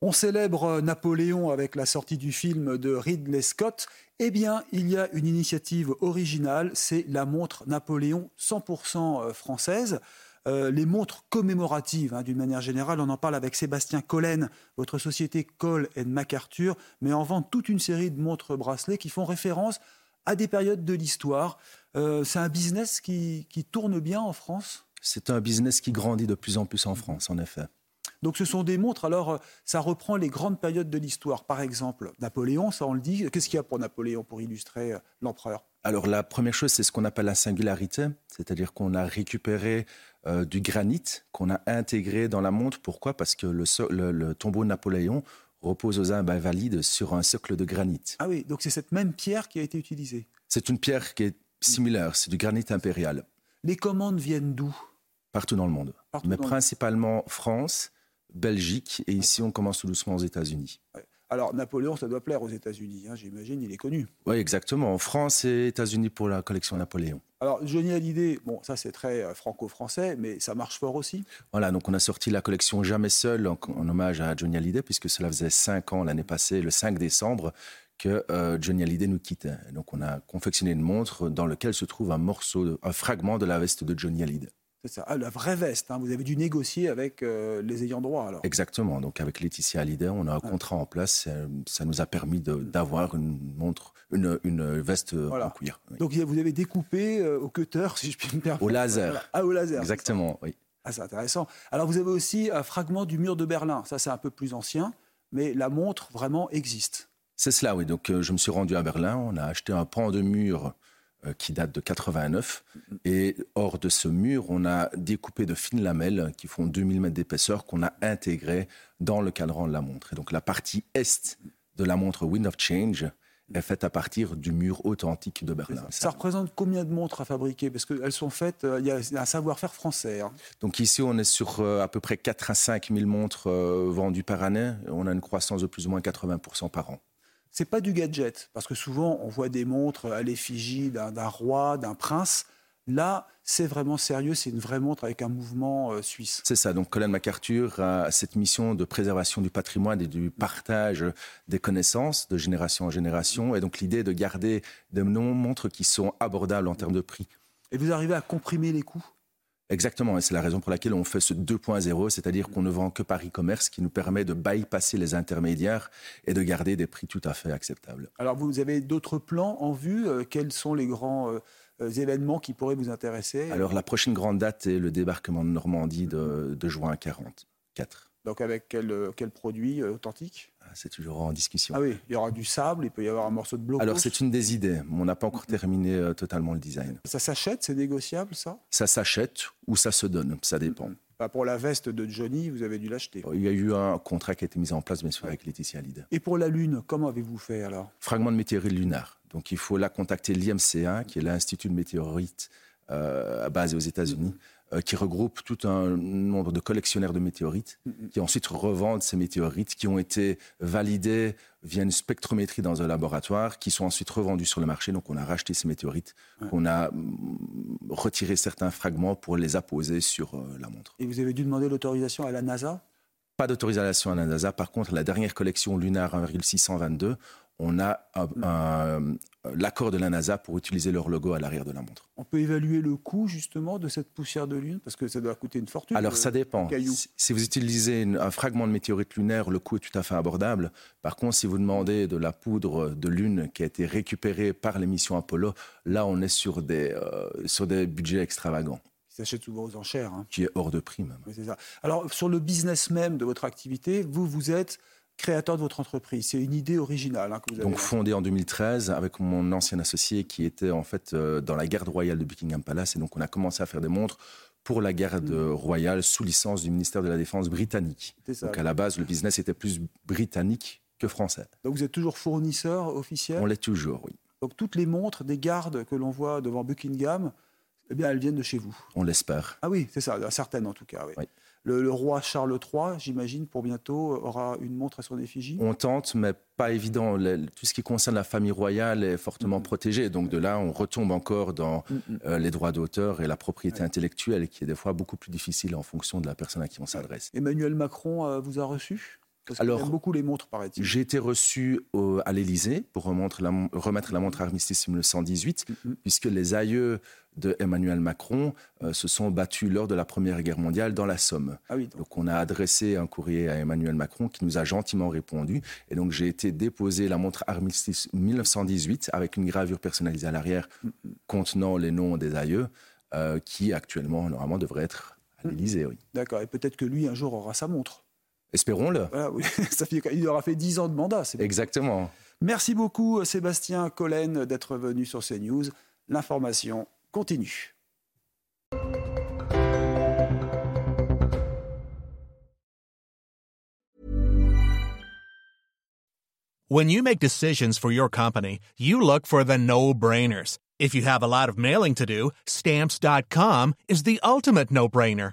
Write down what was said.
On célèbre Napoléon avec la sortie du film de Ridley Scott. Eh bien, il y a une initiative originale, c'est la montre Napoléon 100% française. Euh, les montres commémoratives, hein, d'une manière générale, on en parle avec Sébastien Collen, votre société Cole MacArthur, mais en vend toute une série de montres bracelets qui font référence à des périodes de l'histoire. Euh, c'est un business qui tourne bien en France? C'est un business qui grandit de plus en plus en France, en effet. Donc ce sont des montres, alors euh, ça reprend les grandes périodes de l'histoire. Par exemple, Napoléon, ça on le dit. Qu'est-ce qu'il y a pour Napoléon pour illustrer l'empereur? Alors la première chose, c'est ce qu'on appelle la singularité, c'est-à-dire qu'on a récupéré euh, du granit qu'on a intégré dans la montre. Pourquoi? Parce que le, tombeau de Napoléon repose aux invalides sur un socle de granit. Ah oui, donc c'est cette même pierre qui a été utilisée. C'est une pierre qui est similaire, c'est du granit impérial. Les commandes viennent d'où? Partout dans le monde, mais principalement France, Belgique, et ici on commence tout doucement aux États-Unis. Alors, Napoléon, ça doit plaire aux États-Unis, hein, j'imagine, il est connu. Oui, exactement. En France et États-Unis pour la collection Napoléon. Alors, Johnny Hallyday, bon, ça c'est très euh, franco-français, mais ça marche fort aussi. Voilà, donc on a sorti la collection Jamais Seul en, hommage à Johnny Hallyday, puisque cela faisait cinq ans l'année passée, le 5 décembre, que euh, Johnny Hallyday nous quittait. Donc on a confectionné une montre dans laquelle se trouve un morceau, un fragment de la veste de Johnny Hallyday. C'est ça, ah, la vraie veste. Hein. Vous avez dû négocier avec euh, les ayants droit alors. Exactement. Donc avec Laetitia Hallyday, on a un contrat en place. Ça nous a permis d'avoir une montre, une, une veste en cuir. Donc vous avez découpé euh, au cutter, si je puis me permettre. Au laser. Ah, au laser. Exactement, oui. Ah, c'est intéressant. Alors vous avez aussi un fragment du mur de Berlin. Ça, c'est un peu plus ancien, mais la montre vraiment existe. C'est cela, oui. Donc euh, je me suis rendu à Berlin. On a acheté un pan de mur euh, qui date de 89. Et hors de ce mur, on a découpé de fines lamelles qui font 2000 mètres d'épaisseur qu'on a intégrées dans le cadran de la montre. Et donc la partie est de la montre Wind of Change est faite à partir du mur authentique de Berlin. Ça, représente combien de montres à fabriquer? Parce qu'elles sont faites, euh, il y a un savoir-faire français. Hein. Donc ici, on est sur euh, à peu près 4 à 5 000 montres vendues par année. On a une croissance de plus ou moins 80% par an c'est pas du gadget, parce que souvent on voit des montres à l'effigie d'un roi, d'un prince. Là, c'est vraiment sérieux, c'est une vraie montre avec un mouvement euh, suisse. C'est ça, donc Colin MacArthur a cette mission de préservation du patrimoine et du partage des connaissances de génération en génération, et donc l'idée de garder des montres qui sont abordables en termes de prix. Et vous arrivez à comprimer les coûts? Exactement, et c'est la raison pour laquelle on fait ce 2.0, c'est-à-dire qu'on ne vend que par e-commerce, qui nous permet de bypasser les intermédiaires et de garder des prix tout à fait acceptables. Alors vous avez d'autres plans en vue? Euh, Quels sont les grands euh, événements qui pourraient vous intéresser? Alors la prochaine grande date est le débarquement de Normandie de, de juin 44. Donc avec quel, euh, quel produit euh, authentique? C'est toujours en discussion. Ah oui, il y aura du sable, il peut y avoir un morceau de bloc. Alors c'est une des idées, mais on n'a pas encore terminé euh, totalement le design. Ça s'achète, c'est négociable ça? Ça s'achète ou ça se donne, ça dépend. Bah, pour la veste de Johnny, vous avez dû l'acheter. Il y a eu un contrat qui a été mis en place, bien sûr, avec Laetitia Hallyday. Et pour la Lune, comment avez-vous fait alors? Fragment de météorite lunaire. Donc il faut là contacter l'IMC1, qui est l'Institut de météorites basé aux États-Unis. Euh, qui regroupe tout un nombre de collectionneurs de météorites, qui ensuite revendent ces météorites, qui ont été validés via une spectrométrie dans un laboratoire, qui sont ensuite revendus sur le marché. Donc on a racheté ces météorites, on a mm, retiré certains fragments pour les apposer sur euh, la montre. Et vous avez dû demander l'autorisation à la NASA? Pas d'autorisation à la NASA. Par contre, la dernière collection lunaire 1,622, on a l'accord de la NASA pour utiliser leur logo à l'arrière de la montre. On peut évaluer le coût justement de cette poussière de lune? Parce que ça doit coûter une fortune. Alors ça dépend. Si vous utilisez un fragment de météorite lunaire, le coût est tout à fait abordable. Par contre, si vous demandez de la poudre de lune qui a été récupérée par les missions Apollo, là on est sur des, euh, sur des budgets extravagants s'achète souvent aux enchères. Hein. Qui est hors de prix même. ça. Alors sur le business même de votre activité, vous, vous êtes créateur de votre entreprise. C'est une idée originale hein, que vous avez. Donc fondée en 2013 avec mon ancien associé qui était en fait euh, dans la garde royale de Buckingham Palace et donc on a commencé à faire des montres pour la garde mm. royale sous licence du ministère de la Défense britannique. Donc à la base, le business était plus britannique que français. Donc vous êtes toujours fournisseur officiel? On l'est toujours, oui. Donc toutes les montres des gardes que l'on voit devant Buckingham, eh bien, elles viennent de chez vous? On l'espère. Ah oui, c'est ça, certaines en tout cas. Oui. Le, roi Charles III, j'imagine, pour bientôt, aura une montre à son effigie On tente, mais pas évident. tout ce qui concerne la famille royale est fortement protégé. Donc de là, on retombe encore dans euh, les droits d'auteur et la propriété intellectuelle, qui est des fois beaucoup plus difficile en fonction de la personne à qui on s'adresse. Emmanuel Macron euh, vous a reçu? Alors, beaucoup les montres, paraît-il. J'ai été reçu à l'Élysée pour remettre la, remettre la montre Armistice 1918, mm-hmm. puisque les aïeux de Emmanuel Macron euh, se sont battus lors de la Première Guerre mondiale dans la Somme. Ah donc. on a adressé un courrier à Emmanuel Macron qui nous a gentiment répondu. Et donc j'ai été déposer la montre Armistice 1918 avec une gravure personnalisée à l'arrière mm-hmm. contenant les noms des aïeux, euh, qui actuellement, normalement, devrait être à mm. l'Élysée. Oui. D'accord. Et peut-être que lui, un jour, aura sa montre. Espérons-le. Ça fait, il aura fait 10 ans de mandat. Exactement. Merci beaucoup, Sébastien Collen, d'être venu sur CNews. L'information continue. When you make decisions for your company, you look for the no-brainers. If you have a lot of mailing to do, stamps.com is the ultimate no-brainer.